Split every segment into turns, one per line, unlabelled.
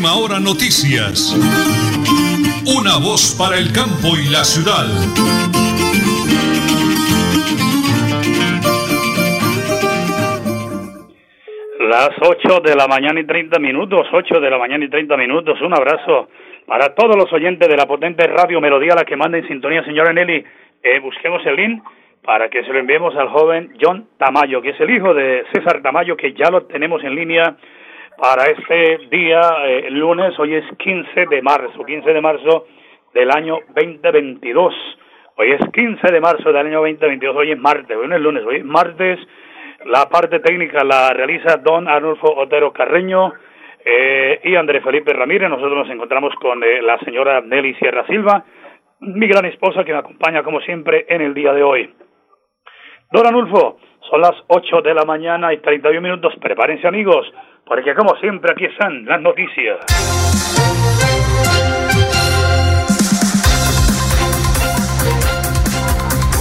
Última Hora Noticias. Una voz para el campo y la ciudad.
Las 8 de la mañana y 30 minutos, 8 de la mañana y 30 minutos. Un abrazo para todos los oyentes de la potente radio Melodía, la que manda en sintonía, señora Nelly. Eh, busquemos el link para que se lo enviemos al joven John Tamayo, que es el hijo de César Tamayo, que ya lo tenemos en línea para este día, eh, lunes, hoy es 15 de marzo, 15 de marzo del año 2022. Hoy es 15 de marzo del año 2022, hoy es martes, hoy no es lunes, hoy es martes. La parte técnica la realiza don Arnulfo Otero Carreño eh, y Andrés Felipe Ramírez. Nosotros nos encontramos con eh, la señora Nelly Sierra Silva, mi gran esposa que me acompaña como siempre en el día de hoy. Don Anulfo, son las 8 de la mañana y 31 minutos. Prepárense amigos, porque como siempre aquí están las noticias.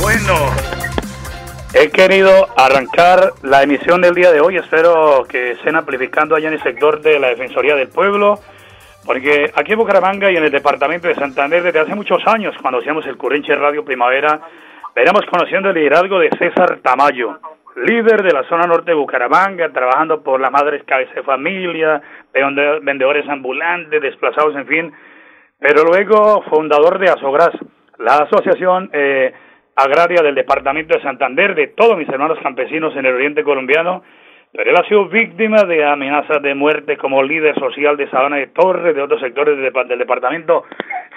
Bueno, he querido arrancar la emisión del día de hoy. Espero que estén amplificando allá en el sector de la Defensoría del Pueblo. Porque aquí en Bucaramanga y en el departamento de Santander, desde hace muchos años, cuando hacíamos el Currenche Radio Primavera, Veremos conociendo el liderazgo de César Tamayo, líder de la zona norte de Bucaramanga, trabajando por las madres cabeza familia, vendedores ambulantes, desplazados, en fin. Pero luego fundador de Asogras, la asociación eh, agraria del departamento de Santander, de todos mis hermanos campesinos en el oriente colombiano. Pero él ha sido víctima de amenazas de muerte como líder social de Sabana de Torres, de otros sectores del departamento.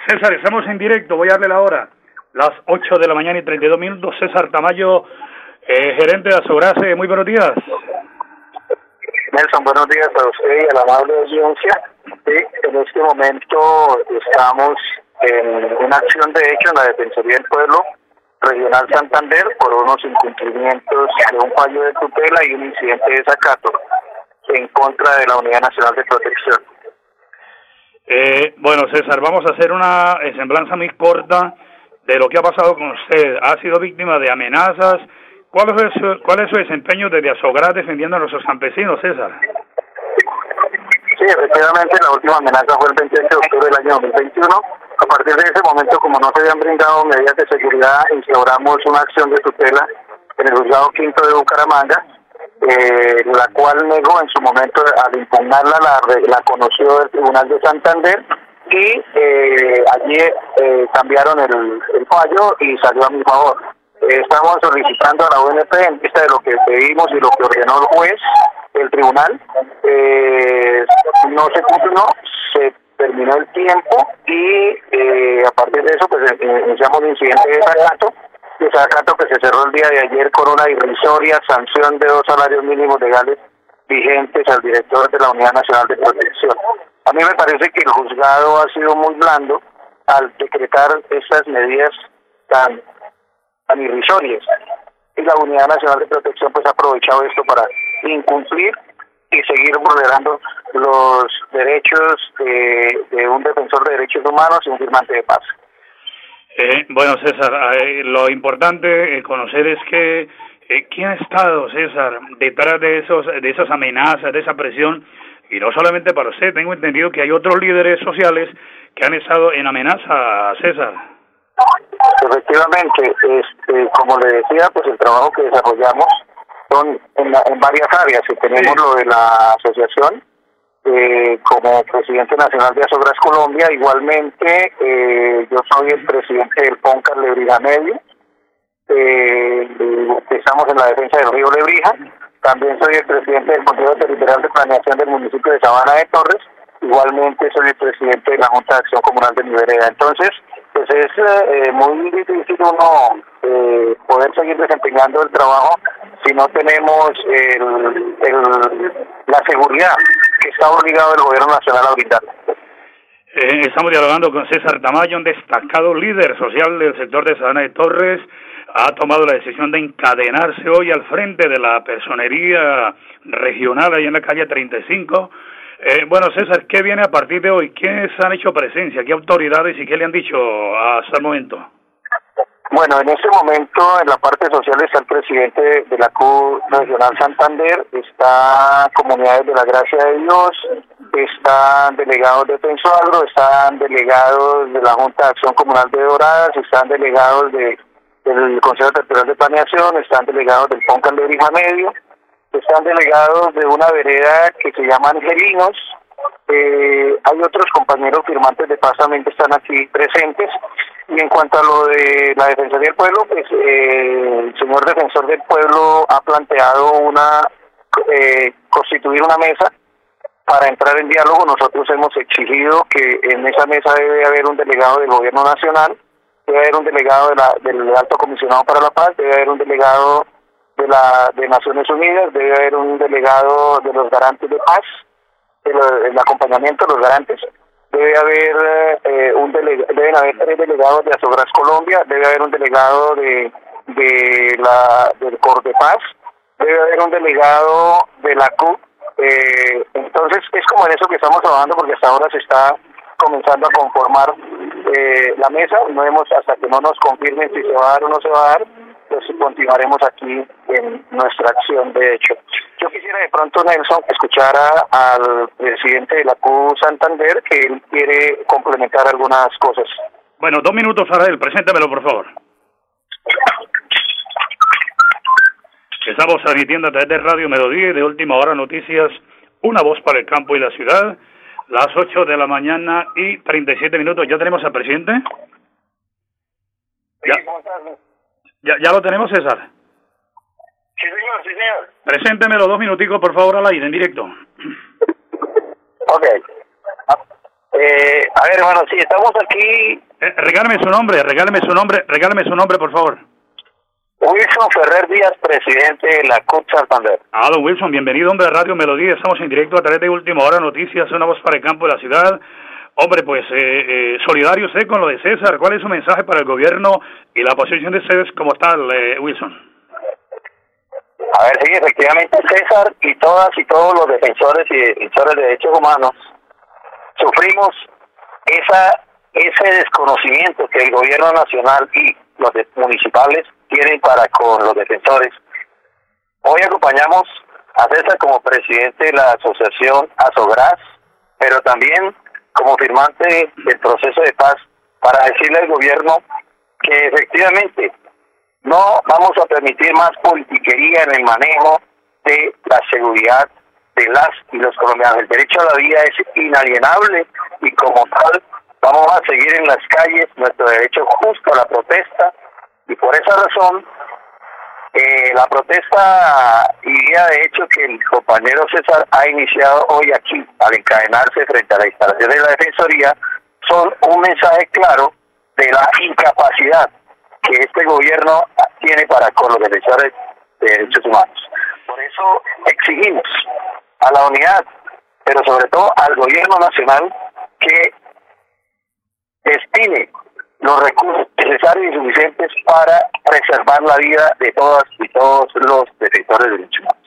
César, estamos en directo, voy a darle la hora las 8 de la mañana y 32 minutos. César Tamayo, eh, gerente de Asobrase, muy buenos días.
Nelson, buenos días a usted y a la amable audiencia. en este momento estamos en una acción de hecho en la Defensoría del Pueblo Regional Santander por unos incumplimientos de un fallo de tutela y un incidente de desacato en contra de la Unidad Nacional de Protección.
Eh, bueno, César, vamos a hacer una semblanza muy corta de lo que ha pasado con usted. Ha sido víctima de amenazas. ¿Cuál es su, cuál es su desempeño desde Azogras defendiendo a nuestros campesinos, César?
Sí, efectivamente, la última amenaza fue el 28 de octubre del año 2021. A partir de ese momento, como no se habían brindado medidas de seguridad, instauramos una acción de tutela en el juzgado quinto de Bucaramanga, eh, la cual negó en su momento, al impugnarla, la, la conoció del Tribunal de Santander y eh, allí eh, cambiaron el, el, fallo y salió a mi favor. Eh, estamos solicitando a la ONP en vista de lo que pedimos y lo que ordenó el juez, el tribunal, eh, no se cumplió, se terminó el tiempo y a partir de eso pues iniciamos un incidente de desacato, desacato que se cerró el día de ayer con una irrisoria sanción de dos salarios mínimos legales vigentes al director de la Unidad Nacional de Protección. A mí me parece que el juzgado ha sido muy blando al decretar estas medidas tan, tan irrisorias. Y la Unidad Nacional de Protección pues ha aprovechado esto para incumplir y seguir vulnerando los derechos de, un defensor de derechos humanos y un firmante de paz.
Eh, bueno, César, eh, lo importante eh, conocer es que eh, quién ha estado, César, detrás de esos de esas amenazas, de esa presión y no solamente para usted, tengo entendido que hay otros líderes sociales que han estado en amenaza César.
Efectivamente, este, como le decía, pues el trabajo que desarrollamos son en, en varias áreas. Y tenemos lo de la asociación, eh, como presidente nacional de Asobras Colombia, igualmente eh, yo soy el presidente del PONCAR Lebrija Medio, eh, estamos en la defensa del río Lebrija, también soy el presidente del Consejo Territorial de Planeación del municipio de Sabana de Torres. Igualmente soy el presidente de la Junta de Acción Comunal de mi vereda. Entonces, pues es eh, muy difícil uno eh, poder seguir desempeñando el trabajo si no tenemos el, la seguridad que está obligado el gobierno nacional a brindar.
Eh, estamos dialogando con César Tamayo, un destacado líder social del sector de Sabana de Torres ha tomado la decisión de encadenarse hoy al frente de la personería regional ahí en la calle 35. Eh, bueno, César, ¿qué viene a partir de hoy? ¿Quiénes han hecho presencia? ¿Qué autoridades y qué le han dicho hasta el momento?
Bueno, en este momento en la parte social está el presidente de la CU Regional Santander, está Comunidades de la Gracia de Dios, están delegados de Pensuagro, están delegados de la Junta de Acción Comunal de Doradas, están delegados de, del Consejo Territorial de Planeación, están delegados del PONCAL de Brija Medio, están delegados de una vereda que se llama Angelinos, eh, hay otros compañeros firmantes de paz también que están aquí presentes. Y en cuanto a lo de la Defensoría del Pueblo, pues eh, el señor defensor del pueblo ha planteado una eh, constituir una mesa para entrar en diálogo. Nosotros hemos exigido que en esa mesa debe haber un delegado del Gobierno Nacional, debe haber un delegado de la, del Alto Comisionado para la Paz, debe haber un delegado de la de Naciones Unidas, debe haber un delegado de los garantes de paz el, acompañamiento de los garantes, debe haber eh, un deben haber tres delegados de Azogras Colombia, debe haber un delegado de, de la del Cor de Paz, debe haber un delegado de la CUP. Eh, entonces es como en eso que estamos trabajando porque hasta ahora se está comenzando a conformar eh, la mesa, no hemos hasta que no nos confirmen si se va a dar o no se va a dar, pues continuaremos aquí en nuestra acción de hecho. Yo quisiera de pronto, Nelson, escuchar al presidente de la CU Santander, que él quiere complementar algunas cosas.
Bueno, dos minutos, él, preséntamelo, por favor. Estamos transmitiendo a través de Radio Melodía y de Última Hora Noticias, una voz para el campo y la ciudad, las 8 de la mañana y 37 minutos. ¿Ya tenemos al presidente? ¿Ya, ya, ya lo tenemos, César?
Sí, señor, sí, señor.
Preséntemelo dos minuticos, por favor, al aire, en directo.
Ok. Eh, a ver, hermano, sí, estamos aquí.
Eh, regálame su nombre, regálame su nombre, regálame su nombre, por favor.
Wilson Ferrer Díaz, presidente de la CUT Santander.
Ah, don Wilson, bienvenido, hombre, a Radio Melodía. Estamos en directo a través de Última Hora Noticias, una voz para el campo de la ciudad. Hombre, pues eh, eh, solidario usted con lo de César. ¿Cuál es su mensaje para el gobierno y la posición de ustedes como tal, eh, Wilson?
A ver, sí, efectivamente César y todas y todos los defensores y defensores de derechos humanos sufrimos esa ese desconocimiento que el gobierno nacional y los municipales tienen para con los defensores. Hoy acompañamos a César como presidente de la asociación Azogras, pero también como firmante del proceso de paz para decirle al gobierno que efectivamente no vamos a permitir más politiquería en el manejo de la seguridad de las y los colombianos. El derecho a la vida es inalienable y como tal vamos a seguir en las calles nuestro derecho justo a la protesta y por esa razón eh, la protesta iría de hecho que el compañero César ha iniciado hoy aquí al encadenarse frente a la instalación de la Defensoría son un mensaje claro de la incapacidad que este gobierno tiene para con los defensores de derechos humanos. Por eso exigimos a la unidad, pero sobre todo al gobierno nacional que destine los recursos necesarios y suficientes para preservar la vida de todas y todos los defensores de derechos humanos.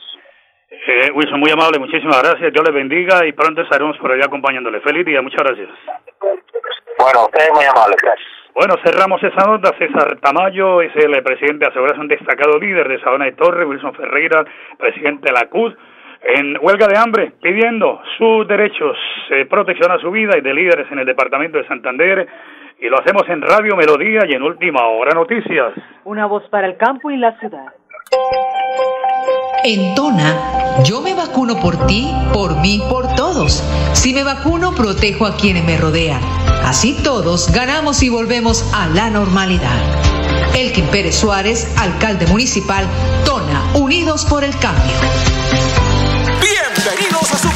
Eh, Wilson, muy amable, muchísimas gracias. Dios le bendiga y pronto estaremos por allá acompañándole. Feliz día, muchas gracias.
Bueno, usted muy amable, gracias.
Bueno, cerramos esa nota. César Tamayo es el presidente de un destacado líder de Sabana de Torres. Wilson Ferreira, presidente de la CUD, en huelga de hambre, pidiendo sus derechos, eh, protección a su vida y de líderes en el departamento de Santander. Y lo hacemos en Radio Melodía y en Última Hora Noticias.
Una voz para el campo y la ciudad.
En Tona, yo me vacuno por ti, por mí, por todos. Si me vacuno, protejo a quienes me rodean. Así todos ganamos y volvemos a la normalidad. Elkin Pérez Suárez, alcalde municipal, Tona, Unidos por el Cambio.
Bienvenidos a su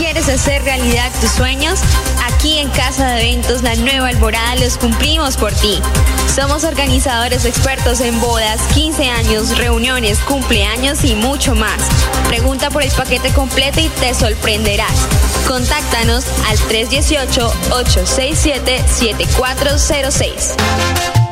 ¿Quieres hacer realidad tus sueños? Aquí en Casa de Eventos La Nueva Alborada los cumplimos por ti. Somos organizadores expertos en bodas, 15 años, reuniones, cumpleaños y mucho más. Pregunta por el paquete completo y te sorprenderás. Contáctanos al 318-867-7406.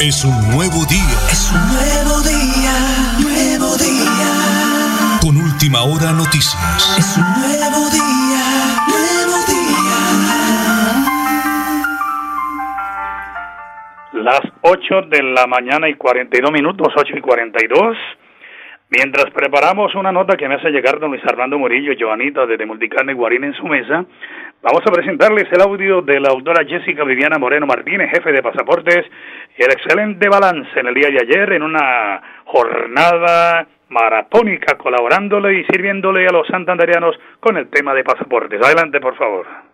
Es un nuevo día.
Es un nuevo día, nuevo día.
Con última hora noticias.
Es un nuevo día, nuevo día.
Las 8 de la mañana y 42 minutos, 8 y 42. Mientras preparamos una nota que me hace llegar don Luis Armando Murillo, Joanita, desde Multicarne Guarín en su mesa, vamos a presentarles el audio de la autora Jessica Viviana Moreno Martínez, jefe de pasaportes, y el excelente balance en el día de ayer en una jornada maratónica colaborándole y sirviéndole a los santanderianos con el tema de pasaportes. Adelante, por favor.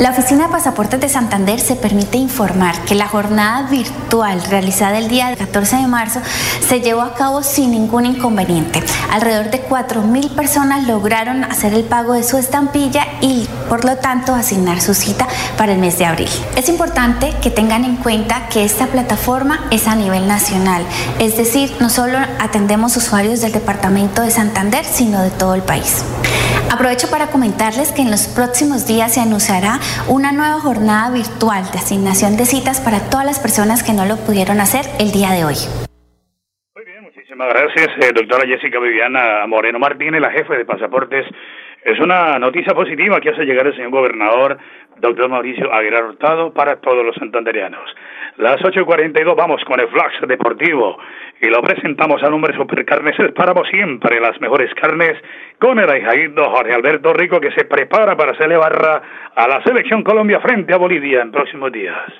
La Oficina de Pasaportes de Santander se permite informar que la jornada virtual realizada el día 14 de marzo se llevó a cabo sin ningún inconveniente. Alrededor de 4.000 personas lograron hacer el pago de su estampilla y por lo tanto asignar su cita para el mes de abril. Es importante que tengan en cuenta que esta plataforma es a nivel nacional, es decir, no solo atendemos usuarios del departamento de Santander, sino de todo el país. Aprovecho para comentarles que en los próximos días se anunciará una nueva jornada virtual de asignación de citas para todas las personas que no lo pudieron hacer el día de hoy.
Muy bien, muchísimas gracias, eh, doctora Jessica Viviana Moreno Martínez, la jefe de pasaportes. Es una noticia positiva que hace llegar el señor gobernador, doctor Mauricio Aguilar Hurtado, para todos los santanderianos. Las 8.42 vamos con el Flash Deportivo y lo presentamos a nombre Supercarnes El siempre las mejores carnes, con el ahijado Jorge Alberto Rico que se prepara para hacerle barra a la Selección Colombia frente a Bolivia en próximos días.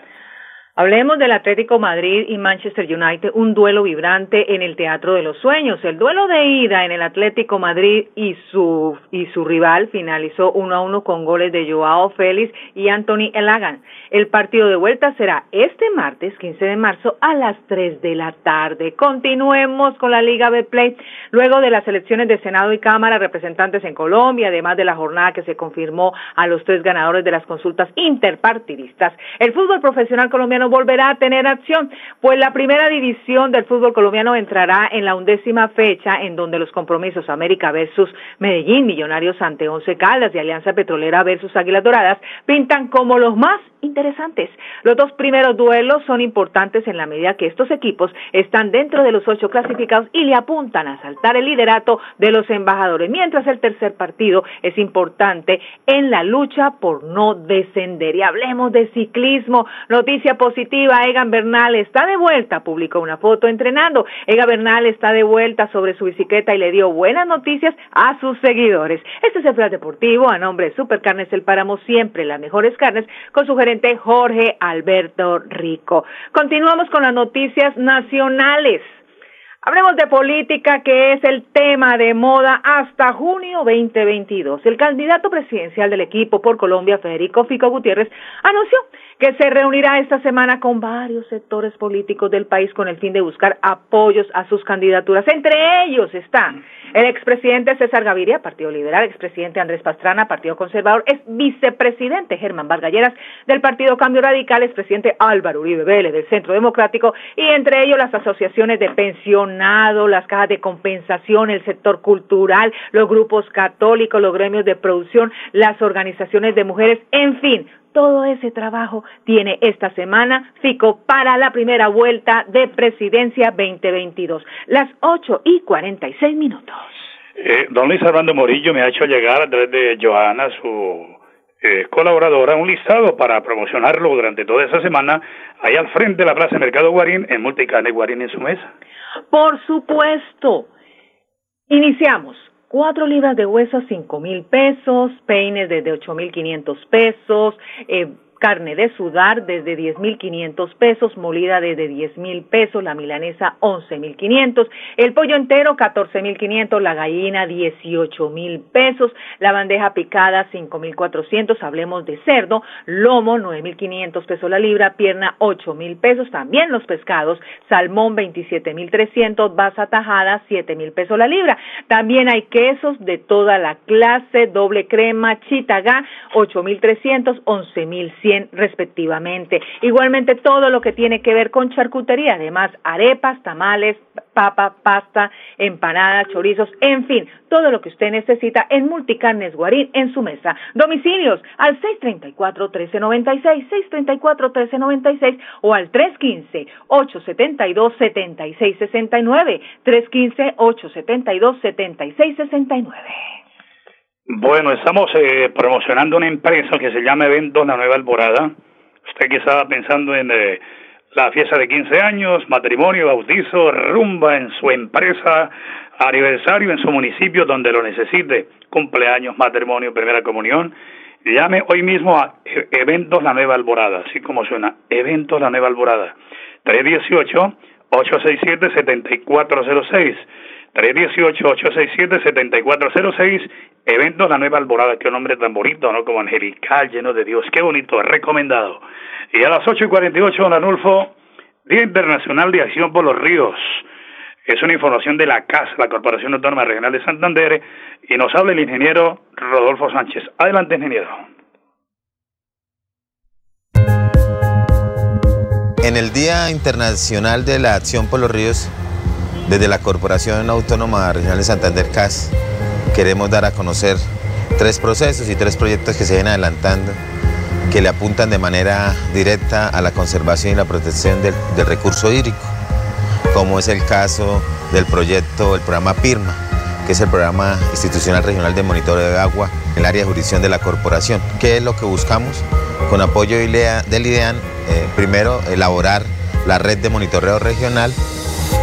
Hablemos del Atlético Madrid y Manchester United, un duelo vibrante en el Teatro de los Sueños. El duelo de ida en el Atlético Madrid y su, y su rival finalizó uno a uno con goles de Joao Félix y Anthony Elagan. El partido de vuelta será este martes 15 de marzo a las 3 de la tarde. Continuemos con la Liga B Play. Luego de las elecciones de Senado y Cámara, representantes en Colombia, además de la jornada que se confirmó a los tres ganadores de las consultas interpartidistas, el fútbol profesional colombiano volverá a tener acción, pues la primera división del fútbol colombiano entrará en la undécima fecha en donde los compromisos América versus Medellín, Millonarios ante Once Caldas y Alianza Petrolera versus Águilas Doradas pintan como los más. Los dos primeros duelos son importantes en la medida que estos equipos están dentro de los ocho clasificados y le apuntan a saltar el liderato de los embajadores, mientras el tercer partido es importante en la lucha por no descender. Y hablemos de ciclismo, noticia positiva, Egan Bernal está de vuelta, publicó una foto entrenando. Egan Bernal está de vuelta sobre su bicicleta y le dio buenas noticias a sus seguidores. Este es el plan deportivo a nombre de Supercarnes El Páramo, siempre las mejores carnes, con su gerente Jorge Alberto Rico. Continuamos con las noticias nacionales. Hablemos de política, que es el tema de moda hasta junio 2022. El candidato presidencial del equipo por Colombia, Federico Fico Gutiérrez, anunció que se reunirá esta semana con varios sectores políticos del país con el fin de buscar apoyos a sus candidaturas. Entre ellos están el expresidente César Gaviria, Partido Liberal, expresidente Andrés Pastrana, Partido Conservador, es vicepresidente Germán Vargalleras del Partido Cambio Radical, expresidente Álvaro Uribe Vélez del Centro Democrático y entre ellos las asociaciones de pensionados, las cajas de compensación, el sector cultural, los grupos católicos, los gremios de producción, las organizaciones de mujeres, en fin, todo ese trabajo tiene esta semana FICO para la primera vuelta de presidencia 2022. Las 8 y 46 minutos.
Eh, don Luis Armando Morillo me ha hecho llegar a través de Joana, su eh, colaboradora, un listado para promocionarlo durante toda esa semana ahí al frente de la Plaza Mercado Guarín, en Multicane Guarín en su mesa.
Por supuesto. Iniciamos cuatro libras de hueso, cinco mil pesos, peines desde ocho mil quinientos pesos, eh, carne de sudar desde 10.500 pesos, molida desde 10.000 pesos, la milanesa 11.500, el pollo entero 14.500, la gallina 18.000 pesos, la bandeja picada 5.400, hablemos de cerdo, lomo 9.500 pesos la libra, pierna 8.000 pesos, también los pescados, salmón 27.300, basa tajada 7.000 pesos la libra, también hay quesos de toda la clase, doble crema, chitagá 8.300, 11.100 respectivamente. Igualmente todo lo que tiene que ver con charcutería, además arepas, tamales, papa, pasta, empanadas, chorizos, en fin, todo lo que usted necesita en Multicarnes Guarín en su mesa. Domicilios al 634-1396, 634-1396 o al 315-872-7669, 315-872-7669.
Bueno, estamos eh, promocionando una empresa que se llama Eventos La Nueva Alborada. Usted que estaba pensando en eh, la fiesta de 15 años, matrimonio, bautizo, rumba en su empresa, aniversario en su municipio donde lo necesite, cumpleaños, matrimonio, primera comunión, llame hoy mismo a e-, Eventos La Nueva Alborada, así como suena, Eventos La Nueva Alborada, 318-867-7406. 318-867-7406, Eventos La Nueva Alborada, qué nombre tan bonito, ¿no? Como angelical, lleno de Dios, qué bonito, recomendado. Y a las 8 y 48, don Anulfo, Día Internacional de Acción por los Ríos. Es una información de la CAS, la Corporación Autónoma Regional de Santander, y nos habla el ingeniero Rodolfo Sánchez. Adelante, ingeniero.
En el Día Internacional de la Acción por los Ríos, desde la Corporación Autónoma Regional de Santander CAS queremos dar a conocer tres procesos y tres proyectos que se vienen adelantando que le apuntan de manera directa a la conservación y la protección del, recurso hídrico, como es el caso del proyecto, el programa PIRMA, que es el programa institucional regional de monitoreo de agua en el área de jurisdicción de la corporación. ¿Qué es lo que buscamos? Con apoyo del IDEAN, eh, primero elaborar la red de monitoreo regional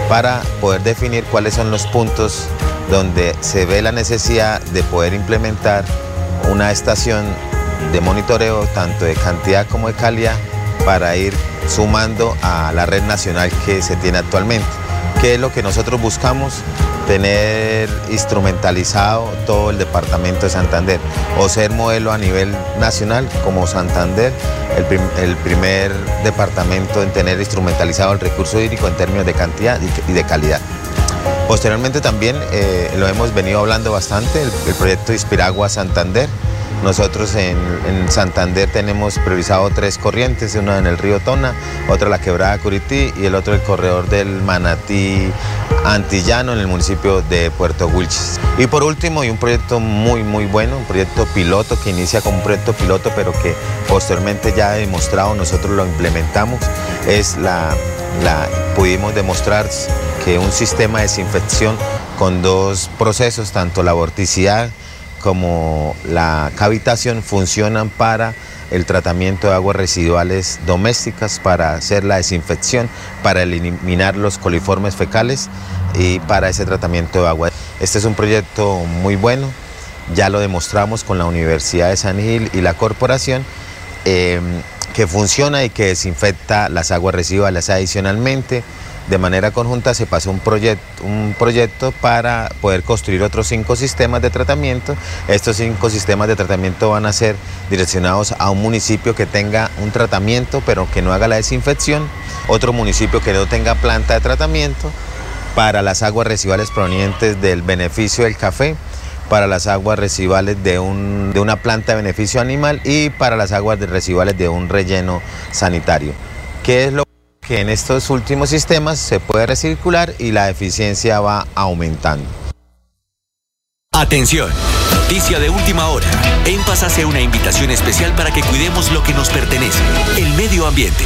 para poder definir cuáles son los puntos donde se ve la necesidad de poder implementar una estación de monitoreo tanto de cantidad como de calidad para ir sumando a la red nacional que se tiene actualmente. ¿Qué es lo que nosotros buscamos? Tener instrumentalizado todo el departamento de Santander o ser modelo a nivel nacional como Santander, el, primer departamento en tener instrumentalizado el recurso hídrico en términos de cantidad y de calidad. Posteriormente también eh, lo hemos venido hablando bastante, el, el proyecto Inspiragua Santander, nosotros en, Santander tenemos priorizado tres corrientes, una en el río Tona, otra la quebrada Curití y el otro el corredor del Manatí Antillano en el municipio de Puerto Wilches. Y por último, y un proyecto muy muy bueno, un proyecto piloto que inicia como un proyecto piloto pero que posteriormente ya ha demostrado, nosotros lo implementamos, es la pudimos demostrar que un sistema de desinfección con dos procesos, tanto la vorticidad como la cavitación funcionan para el tratamiento de aguas residuales domésticas, para hacer la desinfección, para eliminar los coliformes fecales y para ese tratamiento de agua. Este es un proyecto muy bueno, ya lo demostramos con la Universidad de San Gil y la corporación, eh, que funciona y que desinfecta las aguas residuales adicionalmente. De manera conjunta se pasó un, proyecto, un proyecto para poder construir otros cinco sistemas de tratamiento. Estos cinco sistemas de tratamiento van a ser direccionados a un municipio que tenga un tratamiento pero que no haga la desinfección, otro municipio que no tenga planta de tratamiento para las aguas residuales provenientes del beneficio del café, para las aguas residuales de, un, de una planta de beneficio animal y para las aguas residuales de un relleno sanitario. ¿Qué es lo que en estos últimos sistemas se puede recircular y la eficiencia va aumentando?
Atención, noticia de última hora. En Paz hace una invitación especial para que cuidemos lo que nos pertenece, el medio ambiente.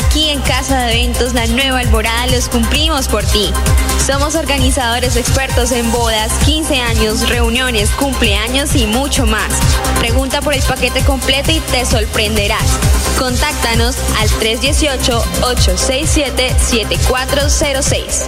Aquí en Casa de Eventos La Nueva Alborada los cumplimos por ti. Somos organizadores expertos en bodas, 15 años, reuniones, cumpleaños y mucho más. Pregunta por el paquete completo y te sorprenderás. Contáctanos al 318-867-7406.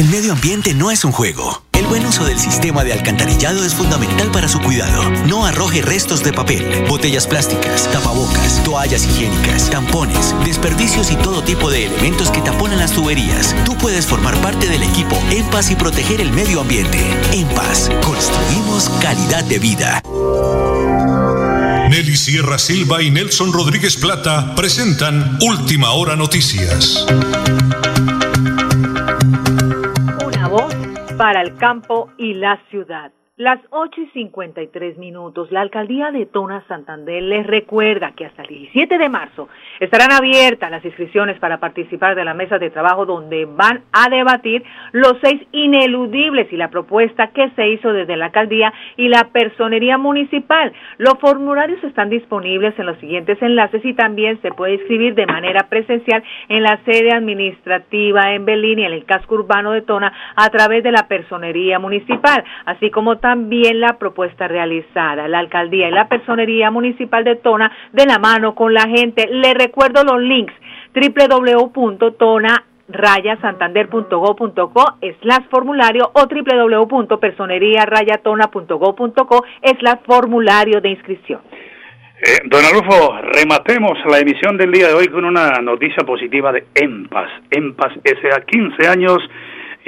El
medio ambiente no es un juego. El buen uso del sistema de alcantarillado es fundamental para su cuidado. No arroje restos de papel, botellas plásticas, tapabocas, toallas higiénicas, tampones, desperdicios y todo tipo de elementos que taponan las tuberías. Tú puedes formar parte del equipo En Paz y proteger el medio ambiente. En Paz, construimos calidad de vida.
Nelly Sierra Silva y Nelson Rodríguez Plata presentan Última Hora Noticias.
Para el campo y la ciudad. Las 8 y 53 minutos, la alcaldía de Tona Santander les recuerda que hasta el 17 de marzo estarán abiertas las inscripciones para participar de la mesa de trabajo donde van a debatir los seis ineludibles y la propuesta que se hizo desde la alcaldía y la personería municipal. Los formularios están disponibles en los siguientes enlaces y también se puede inscribir de manera presencial en la sede administrativa en Belín y en el casco urbano de Tona a través de la personería municipal, así como también la propuesta realizada. La alcaldía y la personería municipal de Tona de la mano con la gente. Le recuerdo los links www.tona rayasantander.go.co slash formulario o www.personeriarayatona.go.co slash formulario de inscripción.
Eh, don Arnulfo, rematemos la emisión del día de hoy con una noticia positiva de EMPAS. EMPAS S.A. 15 años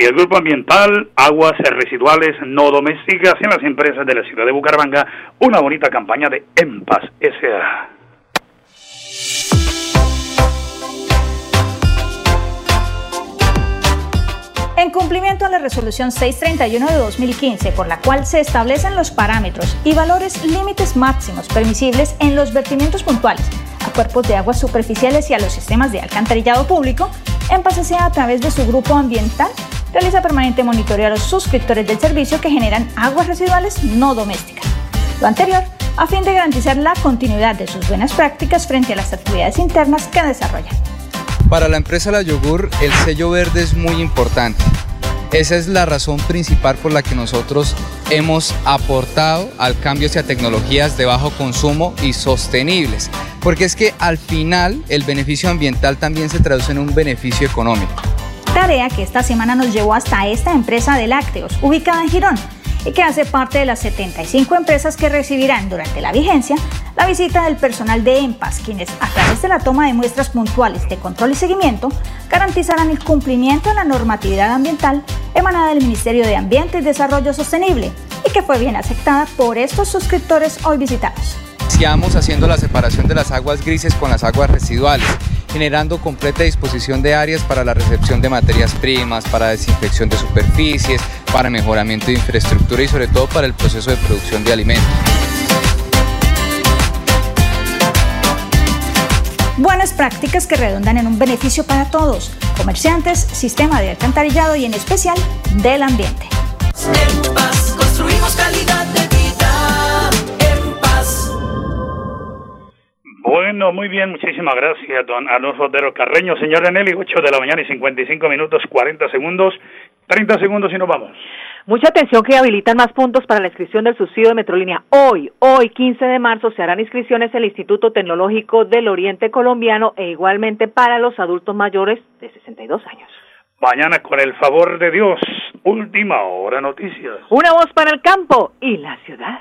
y el Grupo Ambiental Aguas Residuales No Domésticas en las empresas de la ciudad de Bucaramanga, una bonita campaña de EMPAS S.A.
En cumplimiento a la resolución 631 de 2015, por la cual se establecen los parámetros y valores límites máximos permisibles en los vertimientos puntuales a cuerpos de aguas superficiales y a los sistemas de alcantarillado público, en a través de su grupo ambiental realiza permanente monitoreo a los suscriptores del servicio que generan aguas residuales no domésticas. Lo anterior a fin de garantizar la continuidad de sus buenas prácticas frente a las actividades internas que desarrollan.
Para la empresa La Yogur, el sello verde es muy importante. Esa es la razón principal por la que nosotros hemos aportado al cambio hacia tecnologías de bajo consumo y sostenibles. Porque es que al final el beneficio ambiental también se traduce en un beneficio económico.
Tarea que esta semana nos llevó hasta esta empresa de lácteos, ubicada en Girón, y que hace parte de las 75 empresas que recibirán durante la vigencia la visita del personal de EMPAS, quienes a través de la toma de muestras puntuales de control y seguimiento garantizarán el cumplimiento de la normatividad ambiental emanada del Ministerio de Ambiente y Desarrollo Sostenible y que fue bien aceptada por estos suscriptores hoy visitados.
Iniciamos haciendo la separación de las aguas grises con las aguas residuales generando completa disposición de áreas para la recepción de materias primas, para desinfección de superficies, para mejoramiento de infraestructura y sobre todo para el proceso de producción de alimentos.
Buenas prácticas que redundan en un beneficio para todos, comerciantes, sistema de alcantarillado y en especial del ambiente.
Bueno, muy bien, muchísimas gracias, don Alonso Otero Carreño. Señor Eneli, 8 de la mañana y 55 minutos, 40 segundos, 30 segundos y nos vamos.
Mucha atención que habilitan más puntos para la inscripción del subsidio de Metrolínea. Hoy, hoy 15 de marzo, se harán inscripciones en el Instituto Tecnológico del Oriente Colombiano e igualmente para los adultos mayores de 62 años.
Mañana, con el favor de Dios, última hora noticias.
Una voz para el campo y la ciudad.